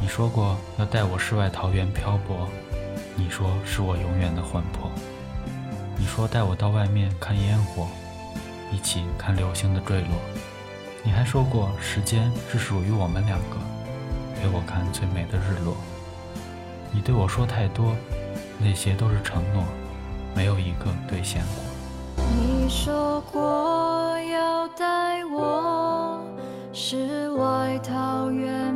你说过要带我世外桃源漂泊，你说是我永远的魂魄。你说带我到外面看烟火，一起看流星的坠落。你还说过时间是属于我们两个，陪我看最美的日落。你对我说太多，那些都是承诺，没有一个兑现过。你说过要带我世外桃源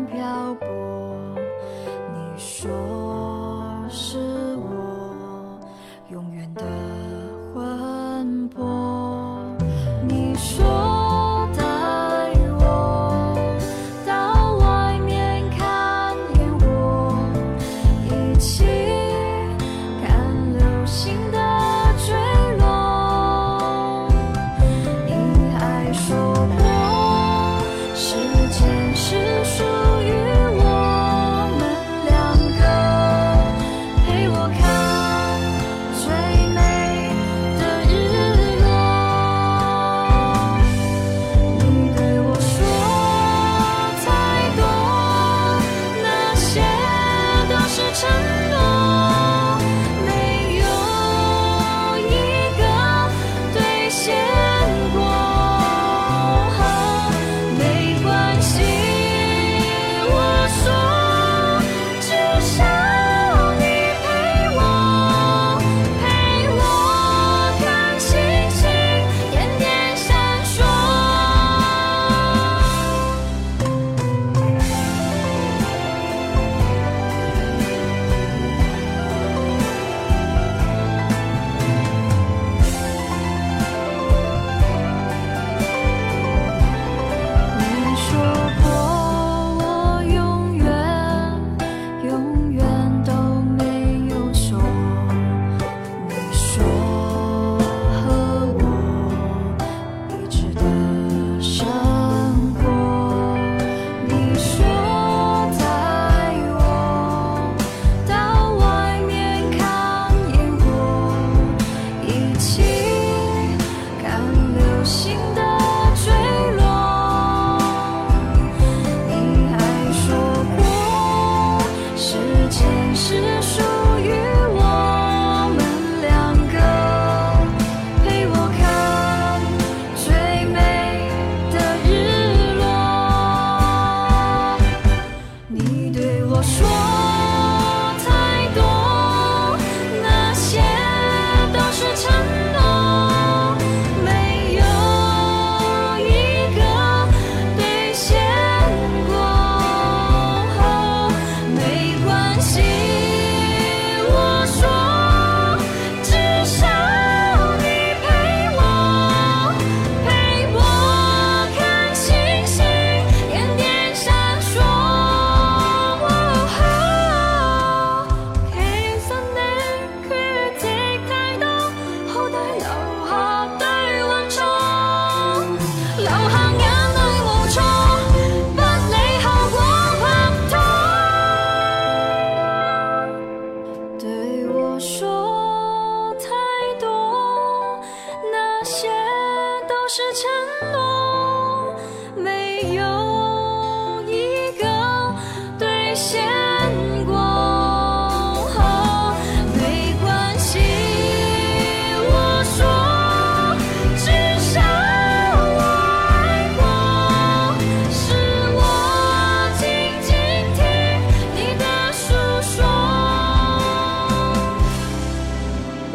说那一是承诺，没有一个兑现过。没关系，我说。至少我爱过，是我静静听你的诉说。我。